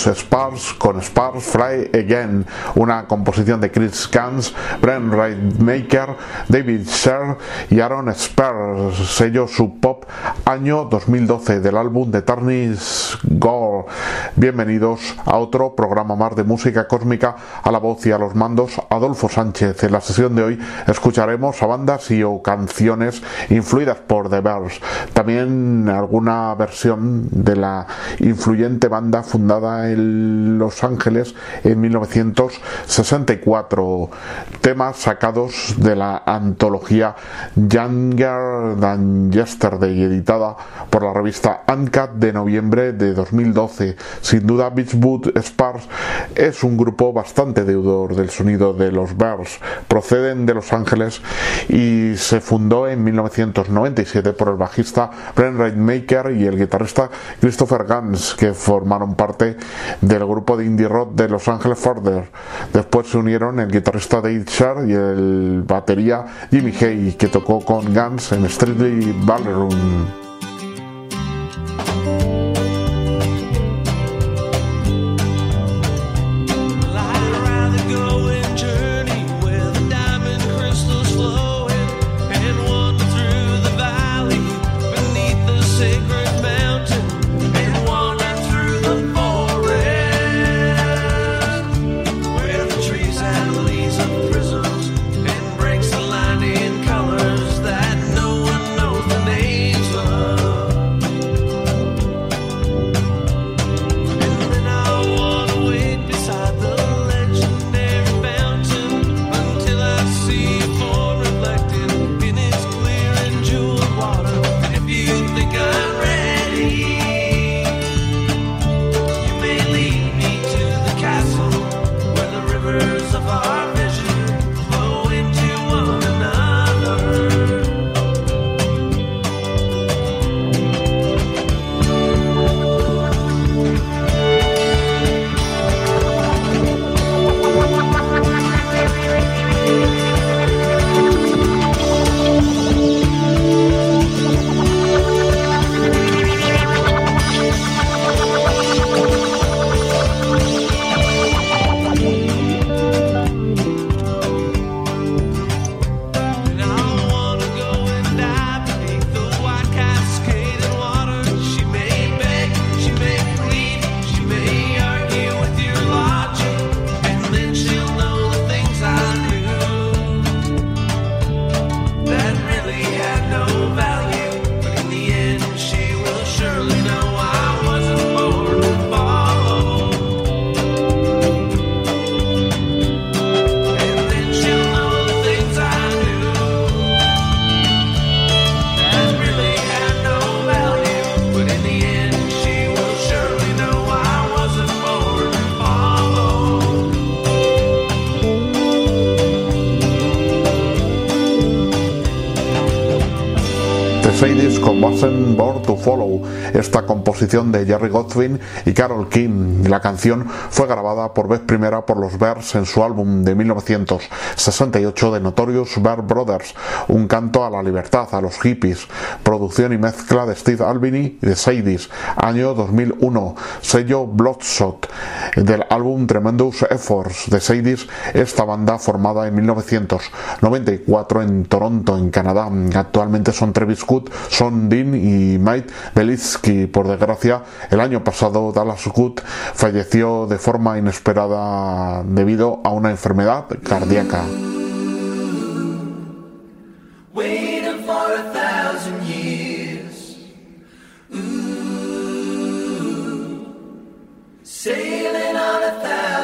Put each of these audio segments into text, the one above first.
Boots Spars con Spars Fly Again, una composición de Chris Gans, Brent Maker, David Sher y Aaron Spurs, sello Sub Pop, año 2012 del álbum de Tarnis Gore. Bienvenidos a otro programa más de música cósmica a la voz y a los mandos Adolfo Sánchez. En la sesión de hoy escucharemos a bandas y o canciones influidas por The Bears. También alguna versión de la influyente banda fundada en Los Ángeles en 1964. Temas sacados de la antología Younger Than Yesterday, editada por la revista Uncut de noviembre de 2012. Sin duda, Beachwood Spars es un grupo bastante deudor del sonido los Bears. Proceden de Los Ángeles y se fundó en 1997 por el bajista Brent Maker y el guitarrista Christopher Gans, que formaron parte del grupo de indie rock de Los Ángeles Further. Después se unieron el guitarrista Dave Sher y el batería Jimmy Hay, que tocó con Gans en Streetly Ballroom. Born to Follow, esta composición de Jerry Godwin y Carol King. La canción fue grabada por vez primera por los Bears en su álbum de 1968 de Notorious Bear Brothers, un canto a la libertad, a los hippies, producción y mezcla de Steve Albini y de Sadies, año 2001, sello Bloodshot, del álbum Tremendous Efforts de Sadies, esta banda formada en 1994 en Toronto, en Canadá. Actualmente son Travis Scott, Son Dean y Mike Belitsky. Por desgracia, el año pasado Dallas Good falleció de forma inesperada debido a una enfermedad cardíaca. Natal.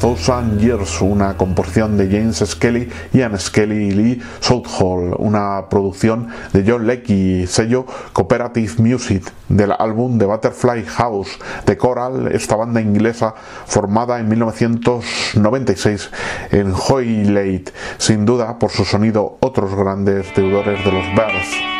Con 1000 Years, una composición de James Skelly, Ian Skelly y Lee Southall, una producción de John Leckie, sello Cooperative Music del álbum The Butterfly House de Coral, esta banda inglesa formada en 1996 en Hoylake, sin duda por su sonido otros grandes deudores de los Bears.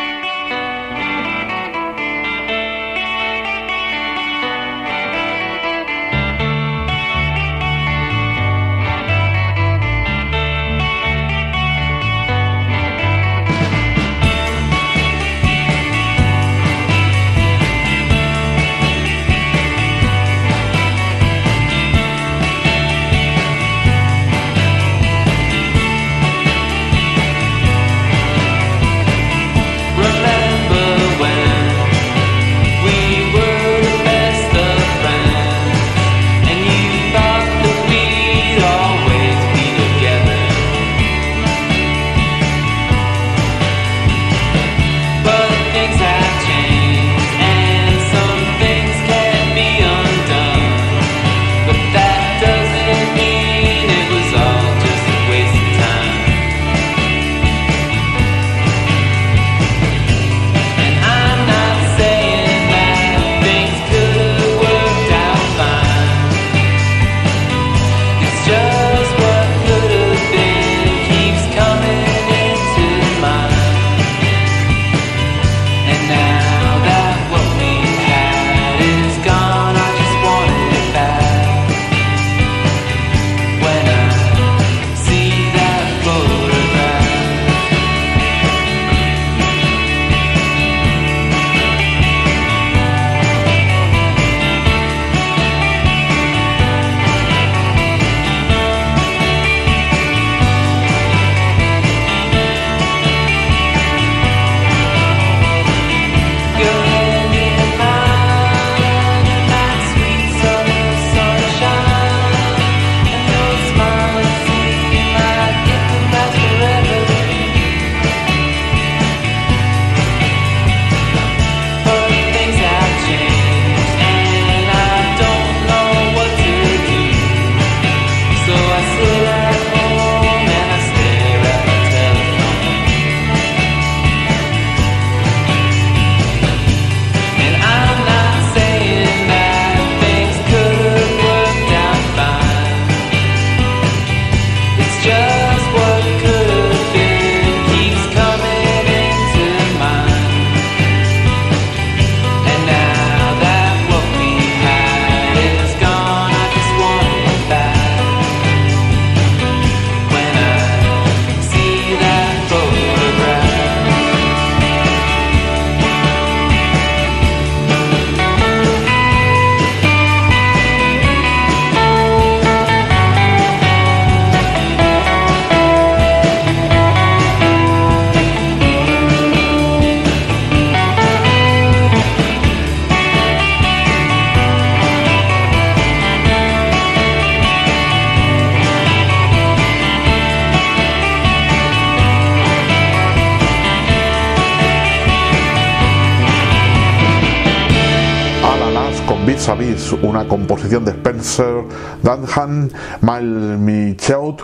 Dunham, Miles Michaud,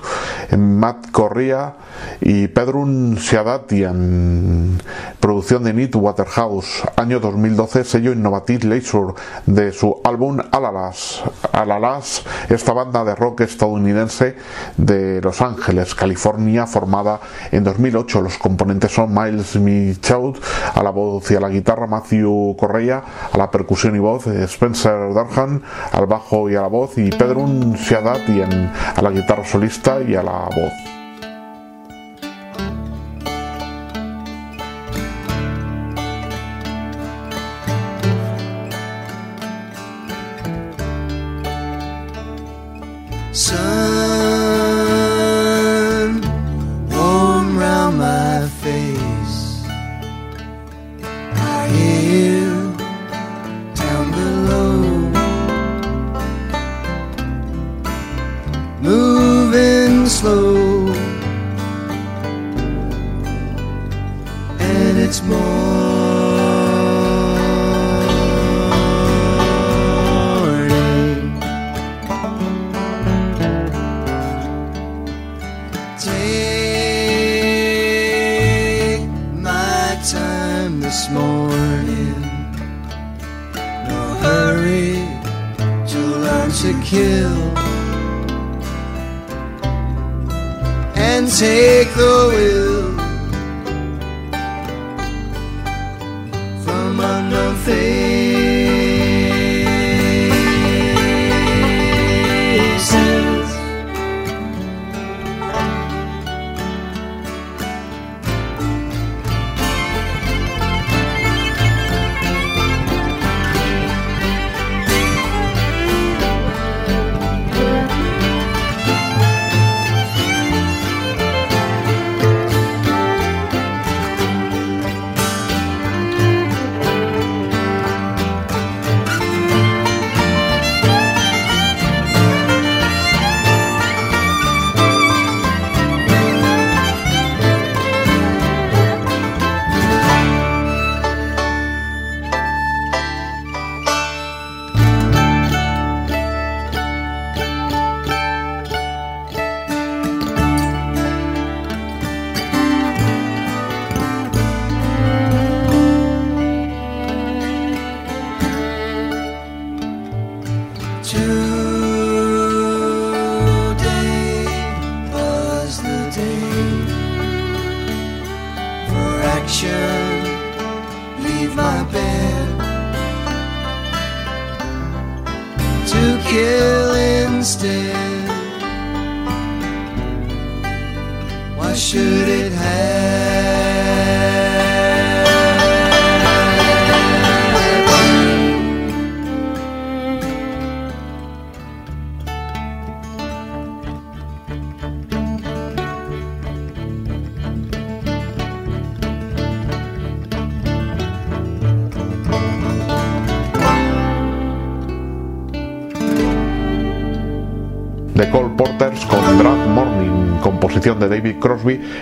Matt Correa y Pedrun Siadatian, producción de Neat Waterhouse, año 2012, sello Innovative Leisure de su álbum Alalas. Alalas, esta banda de rock estadounidense de Los Ángeles, California, formada en 2008. Los componentes son Miles Michaud a la voz y a la guitarra, Matthew Correa a la percusión y voz, Spencer Dunham al bajo y a la voz y Pedrun Siadatian a la guitarra solista y a la voz.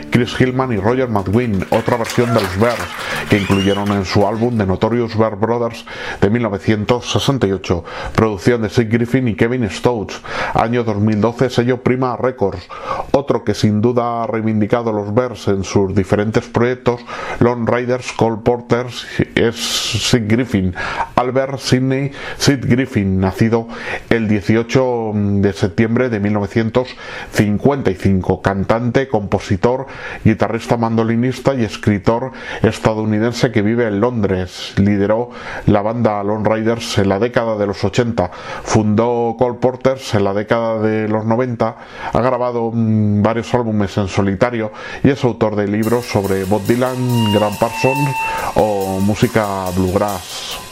Chris Hillman y Roger McGuinn, otra versión de los Bears que incluyeron en su álbum The Notorious Bear Brothers de 1968, producción de Sid Griffin y Kevin Stokes, año 2012, sello Prima Records, otro que sin duda ha reivindicado los Bears en sus diferentes proyectos, Lone Riders Cole Porters es Sid Griffin, Albert Sidney Sid Griffin, nacido el 18 de septiembre de 1955, cantante, compositor, guitarrista mandolinista y escritor estadounidense que vive en Londres. Lideró la banda Lone Riders en la década de los 80, fundó Cole Porters en la década de los 90, ha grabado mm, varios álbumes en solitario y es autor de libros sobre Bob Dylan, Grant Parsons o música bluegrass.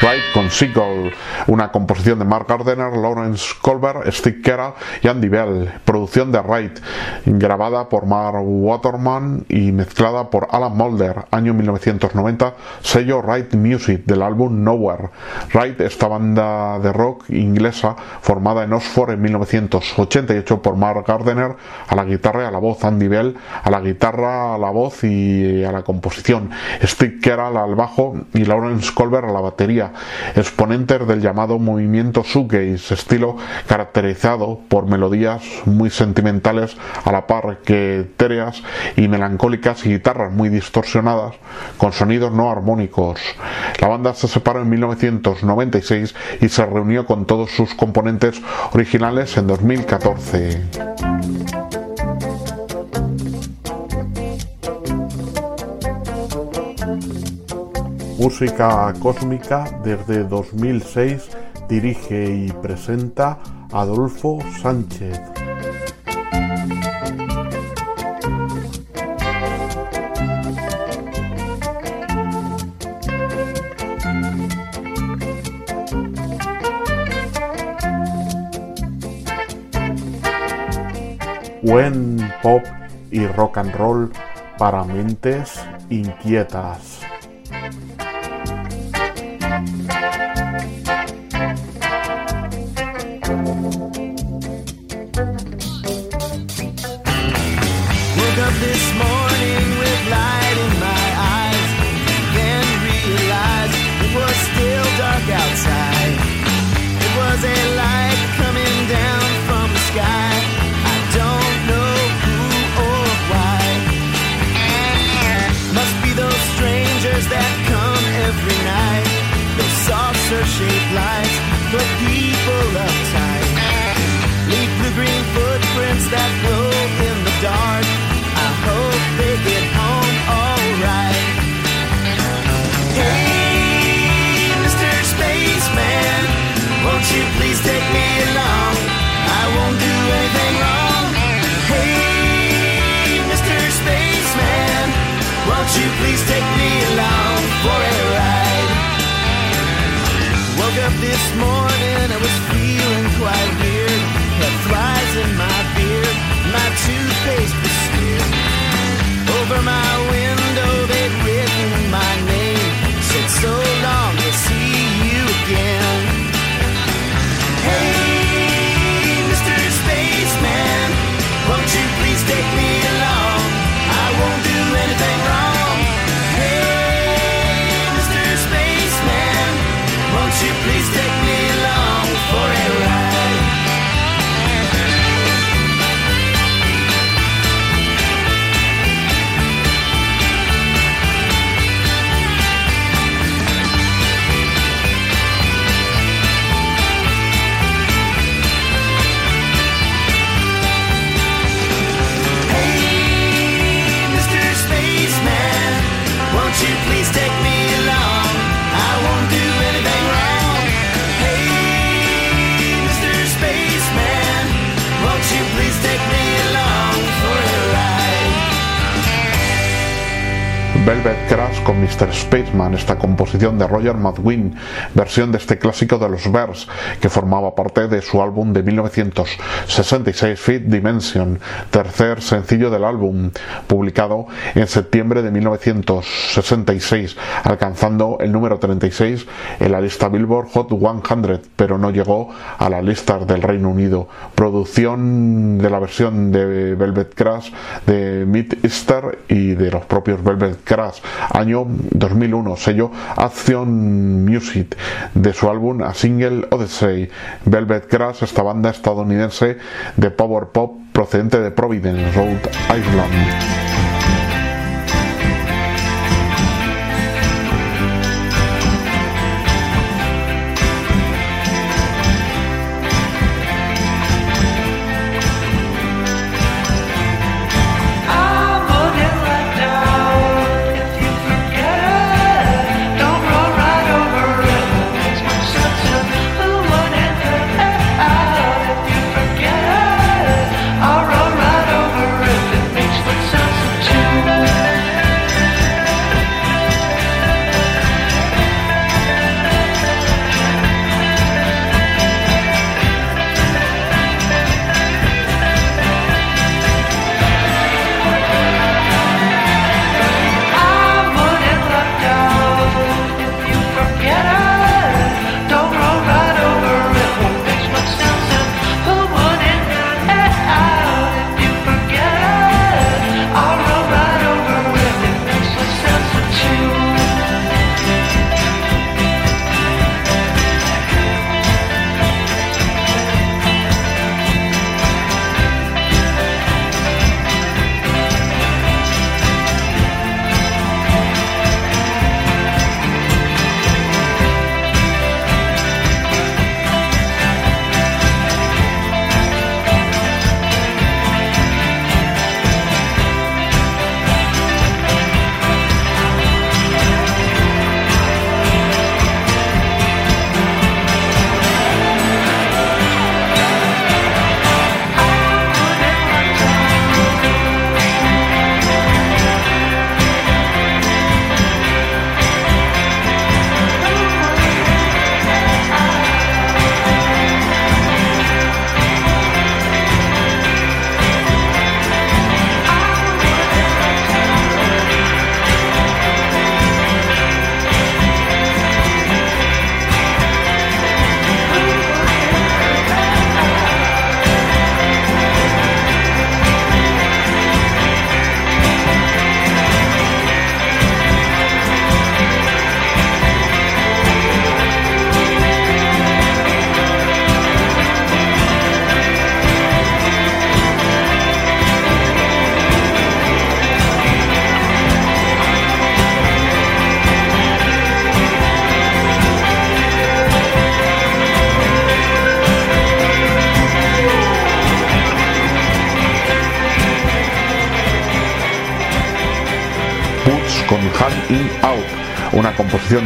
Ride con Seagull, una composición de Mark Gardner, Lawrence Colbert, Steve Carell y Andy Bell, producción de Ride, grabada por Mark Waterman y mezclada por Alan Mulder, año 1990, sello Ride Music del álbum Nowhere. Ride, esta banda de rock inglesa formada en Oxford en 1988 por Mark Gardner a la guitarra y a la voz, Andy Bell a la guitarra, a la voz y a la composición, Steve Carell al bajo y Lawrence Colbert a la batería, exponentes del llamado movimiento shoegaze, estilo caracterizado por melodías muy sentimentales a la par que etéreas y melancólicas y guitarras muy distorsionadas con sonidos no armónicos. La banda se separó en 1996 y se reunió con todos sus componentes originales en 2014. Música Cósmica desde 2006 dirige y presenta Adolfo Sánchez. Buen pop y rock and roll para mentes inquietas. Light two-faced over my. Velvet Crash con Mr. Spaceman, esta composición de Roger McGuinn, versión de este clásico de los Bears, que formaba parte de su álbum de 1966 Fifth Dimension, tercer sencillo del álbum, publicado en septiembre de 1966, alcanzando el número 36 en la lista Billboard Hot 100, pero no llegó a las listas del Reino Unido. Producción de la versión de Velvet Crash de Mid Easter y de los propios Velvet Crash, año 2001, sello Action Music, de su álbum A Single Odyssey. Velvet Crash, esta banda estadounidense de power pop procedente de Providence, Rhode Island.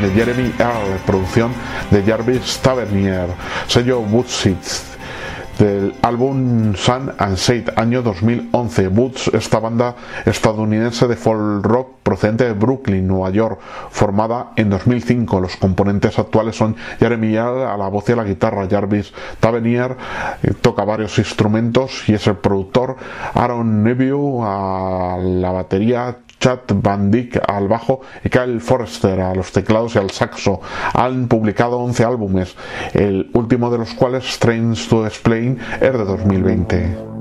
De Jeremy Earl, producción de Jarvis Tavernier, sello Woodsits del álbum Sun and Shade año 2011. Woods, esta banda estadounidense de folk rock procedente de Brooklyn, Nueva York, formada en 2005. Los componentes actuales son Jeremy a la voz y a la guitarra, Jarvis Tavernier eh, toca varios instrumentos y es el productor, Aaron Neville a la batería, Chad Van Dyck al bajo y Kyle Forrester a los teclados y al saxo. Han publicado 11 álbumes, el último de los cuales, Strange to Explain, es de 2020.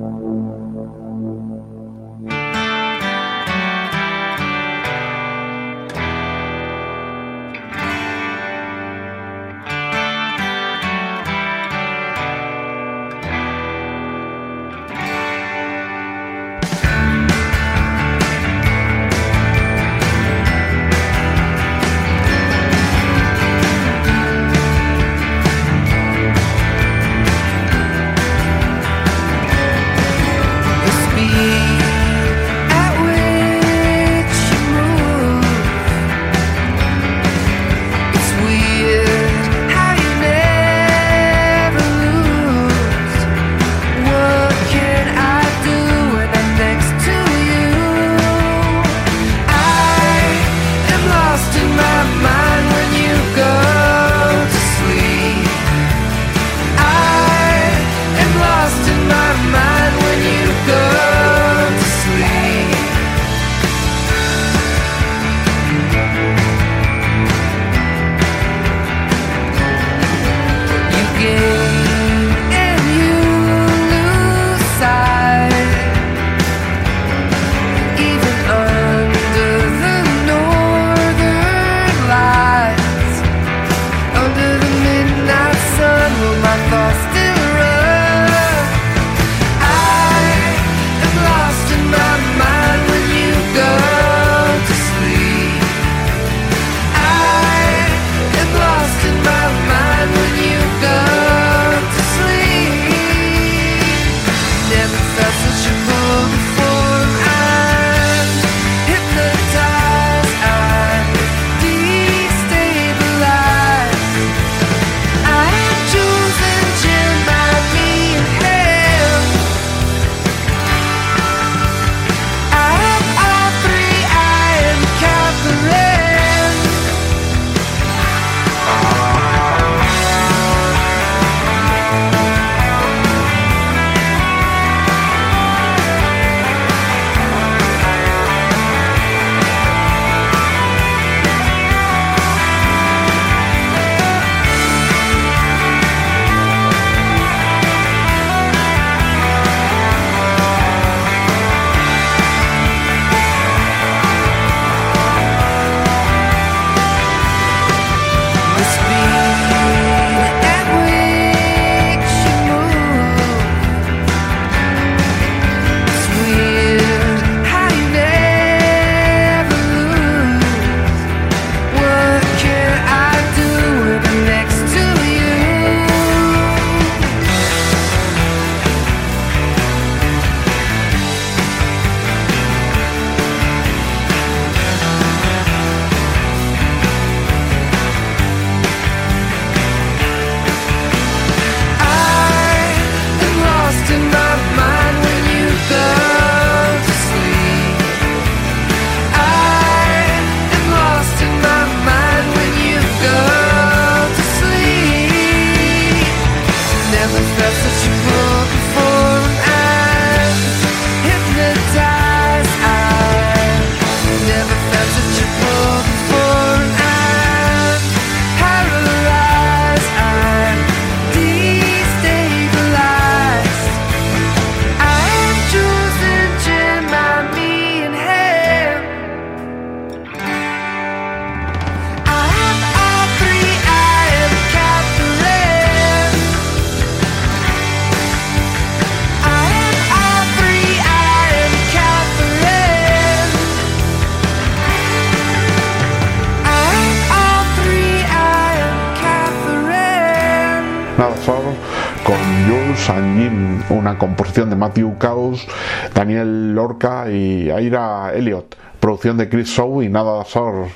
Composición de Matthew Caus, Daniel Lorca y Aira Elliot, producción de Chris Shaw y Nada Source,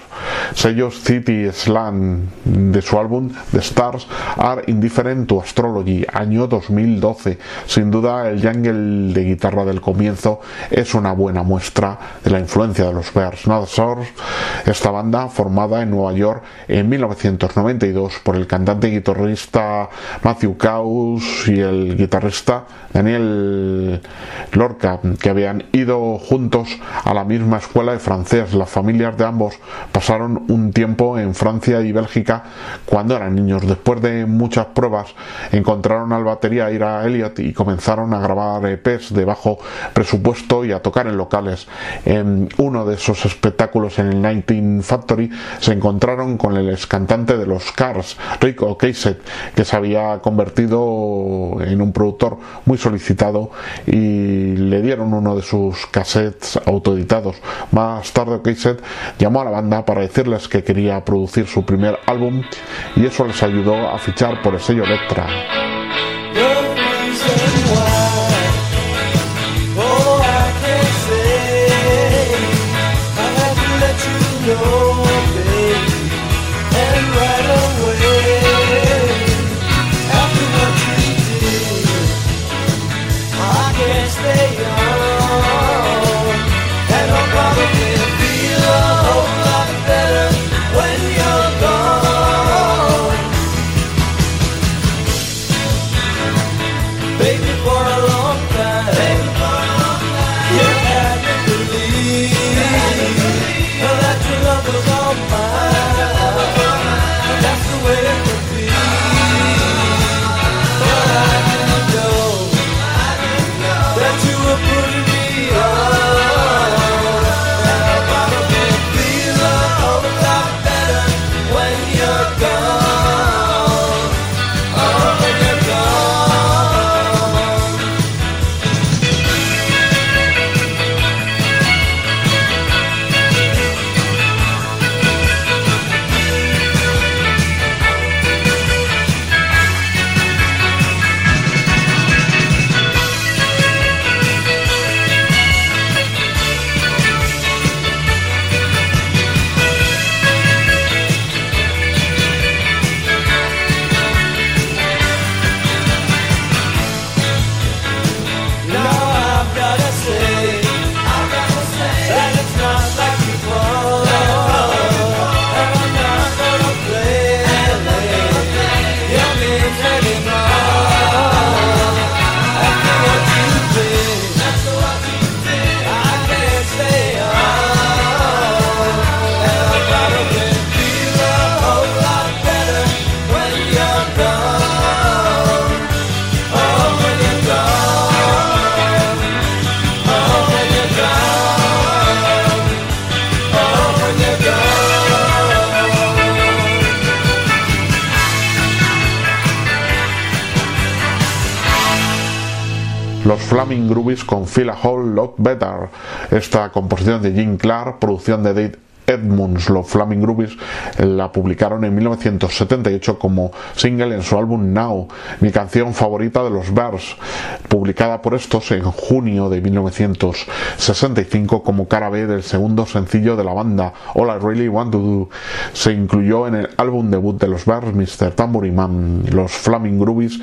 sellos City Slam de su álbum The Stars Are Indifferent to Astrology, año 2012. Sin duda, el jungle de guitarra del comienzo es una buena muestra de la influencia de los Bears. Source, esta banda formada en Nueva York en 1992 por el cantante y guitarrista Matthew Caus y el guitarrista Daniel Lorca, que habían ido juntos a la misma escuela de francés. Las familias de ambos pasaron un tiempo en Francia y Bélgica cuando eran niños. Después de muchas pruebas encontraron al batería Ira Elliot y comenzaron a grabar EPs de bajo presupuesto y a tocar en locales. En uno de esos espectáculos en el 19 Factory se encontraron con el ex cantante de los Cars, Rick Ocasek, que se había convertido en un productor muy solicitado y le dieron uno de sus cassettes autoeditados. Más tarde Ocasek llamó a la banda para decirles que quería producir su primer álbum y eso les ayudó a fichar por el sello Electra. Feel a Whole Lot Better. Esta composición de Jim Clark, producción de Dave Edmunds, los Flaming Groovies, la publicaron en 1978 como single en su álbum Now, mi canción favorita de los Bears, publicada por estos en junio de 1965 como cara B del segundo sencillo de la banda, All I Really Want to Do. Se incluyó en el álbum debut de los Bears, Mr. Tambourine Man, los Flaming Groovies,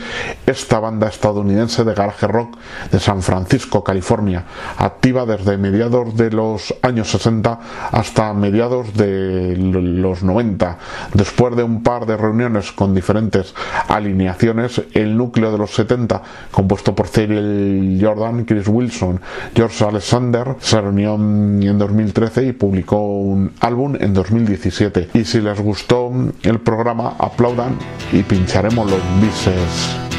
esta banda estadounidense de garage rock de San Francisco, California, activa desde mediados de los años 60 hasta mediados de los 90. Después de un par de reuniones con diferentes alineaciones, el núcleo de los 70, compuesto por Cyril Jordan, Chris Wilson, George Alexander, se reunió en 2013 y publicó un álbum en 2017. Y si les gustó el programa, aplaudan y pincharemos los bises.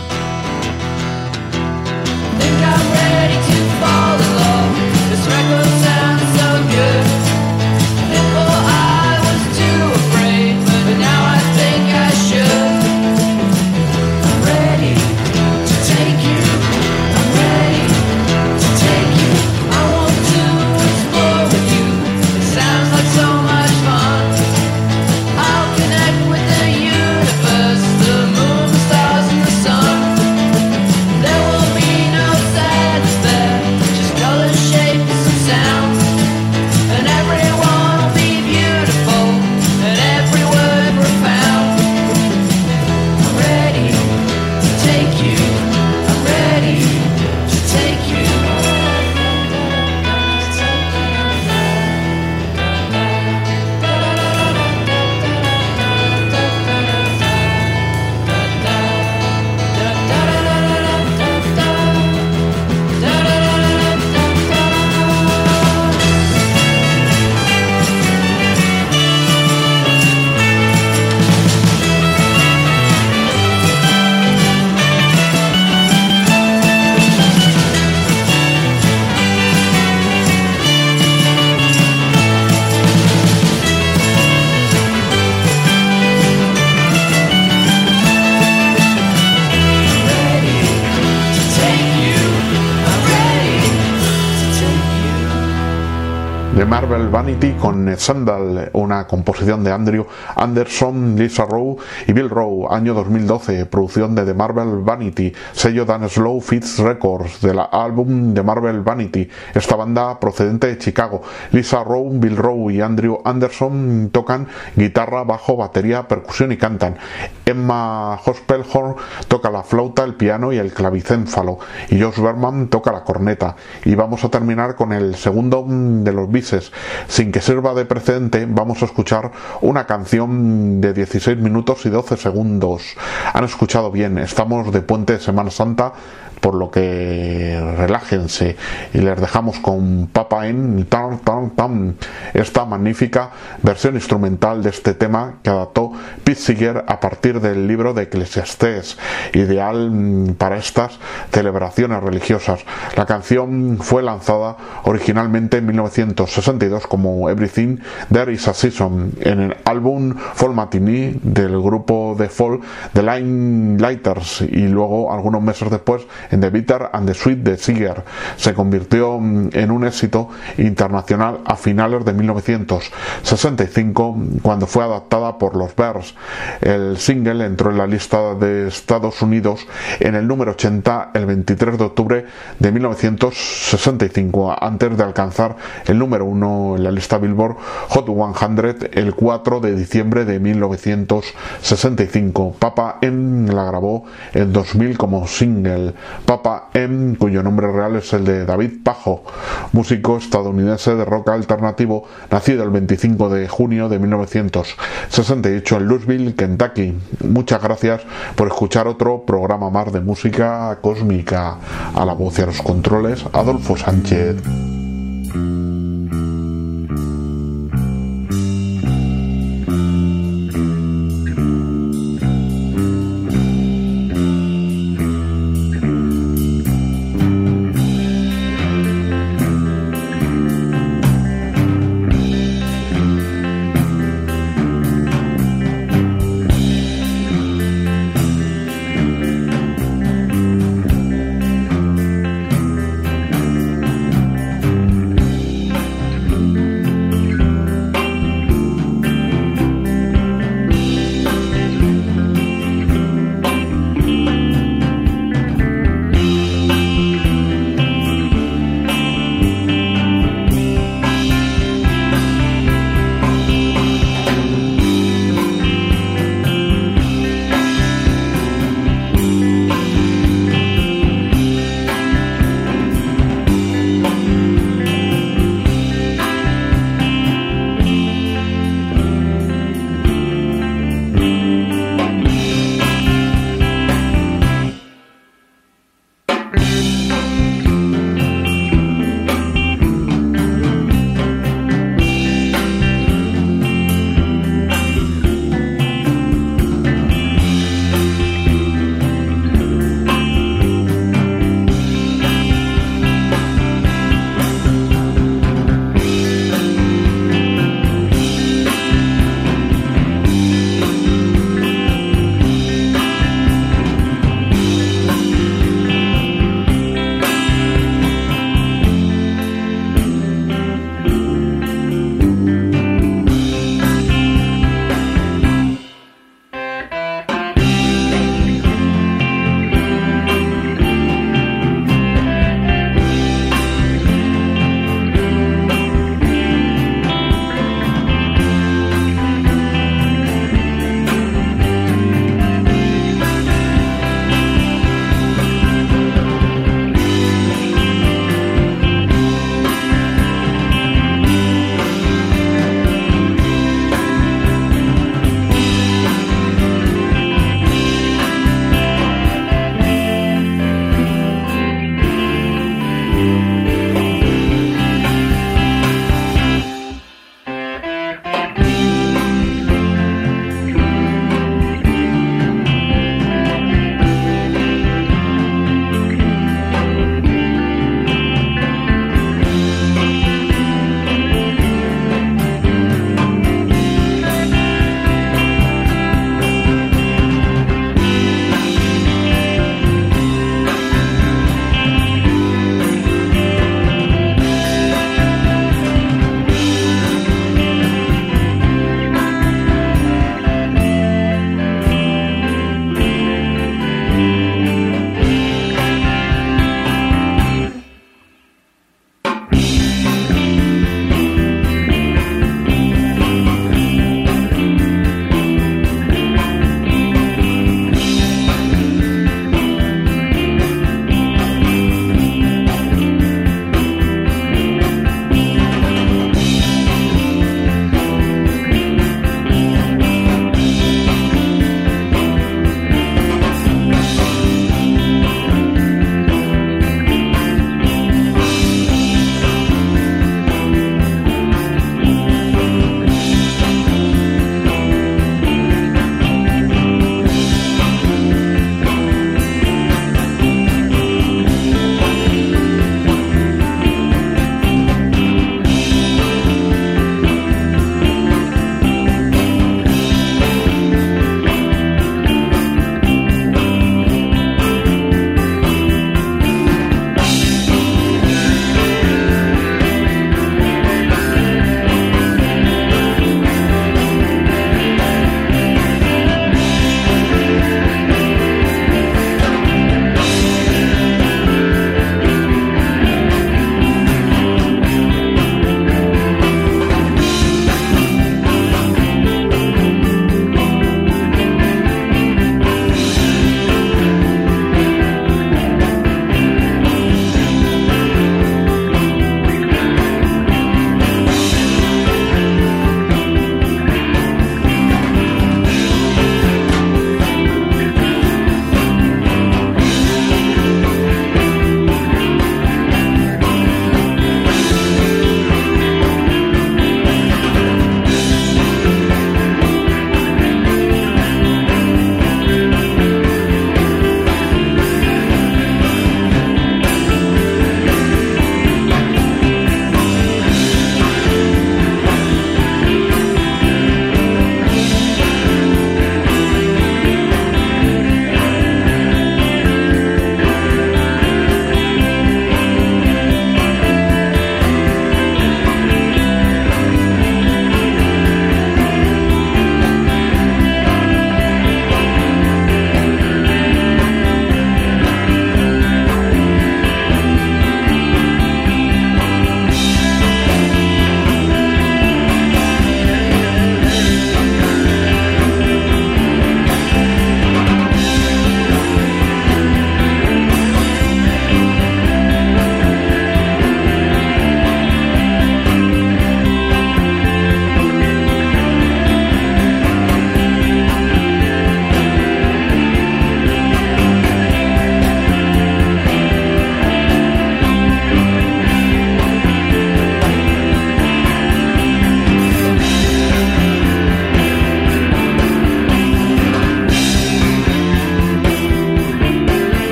Vanity con Sandal, una composición de Andrew Anderson, Lisa Rowe y Bill Rowe, año 2012, producción de The Marvel Vanity, sello Dan Slow Fits Records, del álbum The Marvel Vanity. Esta banda procedente de Chicago. Lisa Rowe, Bill Rowe y Andrew Anderson tocan guitarra, bajo, batería, percusión y cantan. Emma Hospelhorn toca la flauta, el piano y el clavicénfalo. Y Josh Berman toca la corneta. Y vamos a terminar con el segundo de los Sin que sirva de precedente, vamos a escuchar una canción de 16 minutos y 12 segundos. Han escuchado bien, estamos de puente de Semana Santa por lo que relájense y les dejamos con Papa en tan, esta magnífica versión instrumental de este tema que adaptó Pete Seeger a partir del libro de Eclesiastés, ideal para estas celebraciones religiosas. La canción fue lanzada originalmente en 1962 como Everything There Is a Season en el álbum Fall Matinee del grupo de folk The Line Lighters y luego algunos meses después en The Bitter and the Sweet de Seeger. Se convirtió mm, en un éxito internacional a finales de 1965 cuando fue adaptada por los Bears. El single entró en la lista de Estados Unidos en el número 80 el 23 de octubre de 1965 antes de alcanzar el número 1 en la lista Billboard Hot 100 el 4 de diciembre de 1965. Papa M la grabó en 2000 como single. Papa M, cuyo nombre real es el de David Pajo, músico estadounidense de rock alternativo, nacido el 25 de junio de 1968 en Louisville, Kentucky. Muchas gracias por escuchar otro programa más de música cósmica. A la voz y a los controles, Adolfo Sánchez.